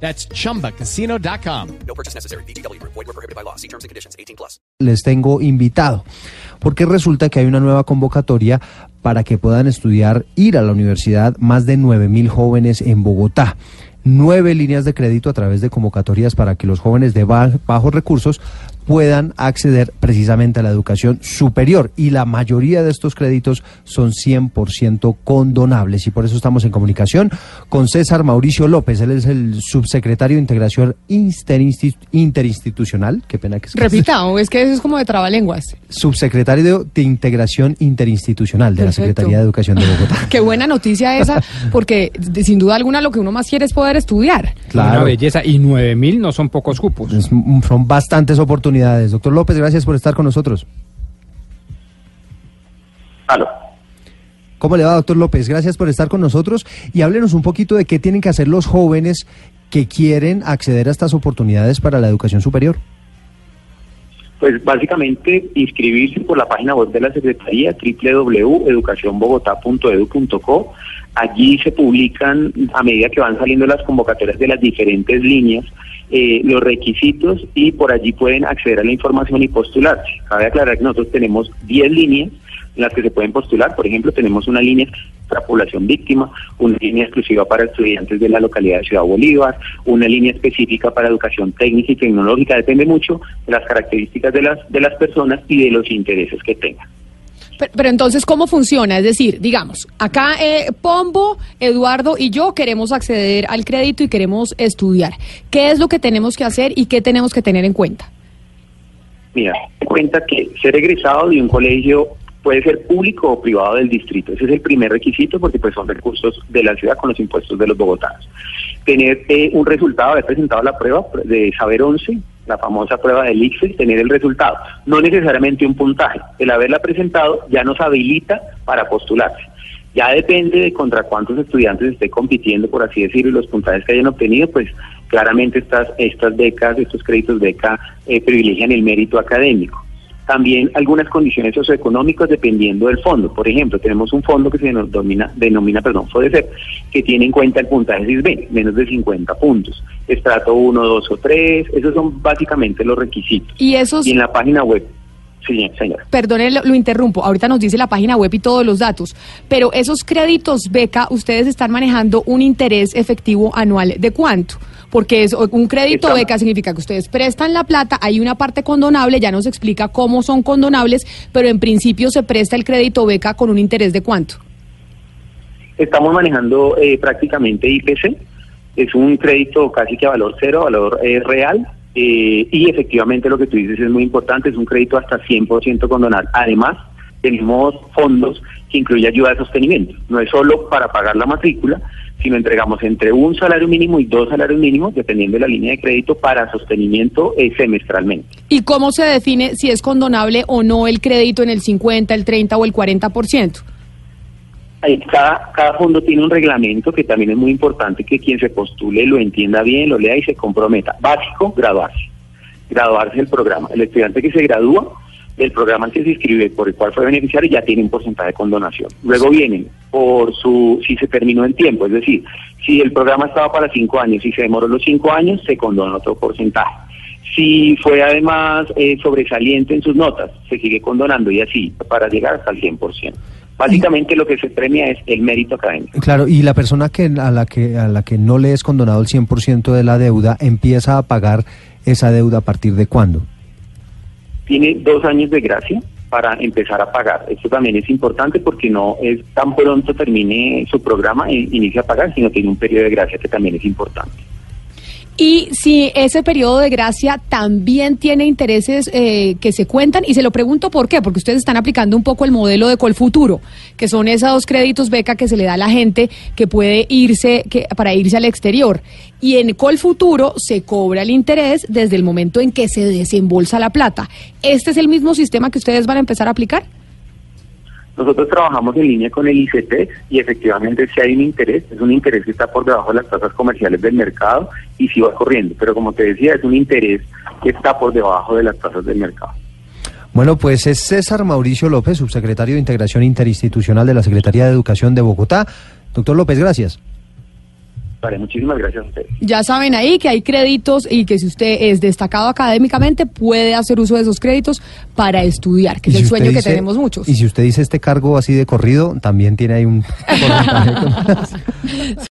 That's chumbacasino.com. No purchase necessary. BGW. Void were prohibited by law. See terms and conditions. 18 plus. les tengo invitado, porque resulta que hay una nueva convocatoria para que puedan estudiar, ir a la universidad más de 9 mil jóvenes en Bogotá. Nueve líneas de crédito a través de convocatorias para que los jóvenes de ba- bajos recursos puedan acceder precisamente a la educación superior y la mayoría de estos créditos son 100% condonables y por eso estamos en comunicación con César Mauricio López, él es el subsecretario de Integración Interinsti- Interinstitucional, qué pena que es Repita, o es que eso es como de trabalenguas. subsecretario de Integración Interinstitucional de la. Secretaría de Educación de Bogotá. Qué buena noticia esa, porque de- sin duda alguna lo que uno más quiere es poder estudiar. Una belleza. Y 9 mil no son pocos cupos. Es- son bastantes oportunidades. Doctor López, gracias por estar con nosotros. Aló. ¿Cómo le va, doctor López? Gracias por estar con nosotros y háblenos un poquito de qué tienen que hacer los jóvenes que quieren acceder a estas oportunidades para la educación superior. Pues básicamente inscribirse por la página web de la Secretaría www.educacionbogotá.edu.co. Allí se publican a medida que van saliendo las convocatorias de las diferentes líneas eh, los requisitos y por allí pueden acceder a la información y postularse. Cabe aclarar que nosotros tenemos 10 líneas en las que se pueden postular. Por ejemplo, tenemos una línea para población víctima, una línea exclusiva para estudiantes de la localidad de Ciudad Bolívar, una línea específica para educación técnica y tecnológica. Depende mucho de las características de las, de las personas y de los intereses que tengan. Pero, pero entonces, ¿cómo funciona? Es decir, digamos, acá eh, Pombo, Eduardo y yo queremos acceder al crédito y queremos estudiar. ¿Qué es lo que tenemos que hacer y qué tenemos que tener en cuenta? Mira, cuenta que ser egresado de un colegio puede ser público o privado del distrito. Ese es el primer requisito porque pues son recursos de la ciudad con los impuestos de los bogotanos. Tener eh, un resultado, haber presentado la prueba de Saber 11, la famosa prueba del ICFES, tener el resultado. No necesariamente un puntaje. El haberla presentado ya nos habilita para postularse. Ya depende de contra cuántos estudiantes esté compitiendo, por así decirlo, y los puntajes que hayan obtenido, pues claramente estas, estas becas, estos créditos beca eh, privilegian el mérito académico. También algunas condiciones socioeconómicas dependiendo del fondo. Por ejemplo, tenemos un fondo que se denomina, denomina perdón, FODECEP, que tiene en cuenta el puntaje CISBEN, menos de 50 puntos. Estrato 1, 2 o 3, esos son básicamente los requisitos. Y esos, Y en la página web, sí, señora. perdone, lo, lo interrumpo, ahorita nos dice la página web y todos los datos, pero esos créditos beca, ustedes están manejando un interés efectivo anual de cuánto? Porque es, un crédito Estamos- beca significa que ustedes prestan la plata, hay una parte condonable, ya nos explica cómo son condonables, pero en principio se presta el crédito beca con un interés de cuánto. Estamos manejando eh, prácticamente IPC, es un crédito casi que a valor cero, valor eh, real, eh, y efectivamente lo que tú dices es muy importante, es un crédito hasta 100% condonal. Además, tenemos fondos que incluye ayuda de sostenimiento, no es solo para pagar la matrícula, sino entregamos entre un salario mínimo y dos salarios mínimos, dependiendo de la línea de crédito, para sostenimiento eh, semestralmente. ¿Y cómo se define si es condonable o no el crédito en el 50, el 30 o el 40%? Ahí cada, cada fondo tiene un reglamento que también es muy importante que quien se postule lo entienda bien, lo lea y se comprometa. Básico, graduarse. Graduarse del programa. El estudiante que se gradúa del programa al que se inscribe, por el cual fue beneficiario, ya tiene un porcentaje de condonación. Luego vienen por su, si se terminó en tiempo, es decir, si el programa estaba para cinco años y se demoró los cinco años, se condona otro porcentaje. Si fue además eh, sobresaliente en sus notas, se sigue condonando y así para llegar hasta el 100%. Básicamente lo que se premia es el mérito académico. Claro, y la persona que a la que a la que no le es condonado el 100% de la deuda empieza a pagar esa deuda a partir de cuándo? Tiene dos años de gracia para empezar a pagar. Esto también es importante porque no es tan pronto termine su programa e inicia a pagar, sino tiene un periodo de gracia que también es importante. Y si ese periodo de gracia también tiene intereses eh, que se cuentan, y se lo pregunto por qué, porque ustedes están aplicando un poco el modelo de Colfuturo, que son esos créditos beca que se le da a la gente que puede irse, que, para irse al exterior. Y en Colfuturo se cobra el interés desde el momento en que se desembolsa la plata. ¿Este es el mismo sistema que ustedes van a empezar a aplicar? Nosotros trabajamos en línea con el ICT y efectivamente si hay un interés, es un interés que está por debajo de las tasas comerciales del mercado y sí va corriendo, pero como te decía, es un interés que está por debajo de las tasas del mercado. Bueno, pues es César Mauricio López, subsecretario de Integración Interinstitucional de la Secretaría de Educación de Bogotá. Doctor López, gracias. Vale, muchísimas gracias a ustedes. Ya saben ahí que hay créditos y que si usted es destacado académicamente puede hacer uso de esos créditos para estudiar, que es el sueño que tenemos muchos. Y si usted dice este cargo así de corrido, también tiene ahí un.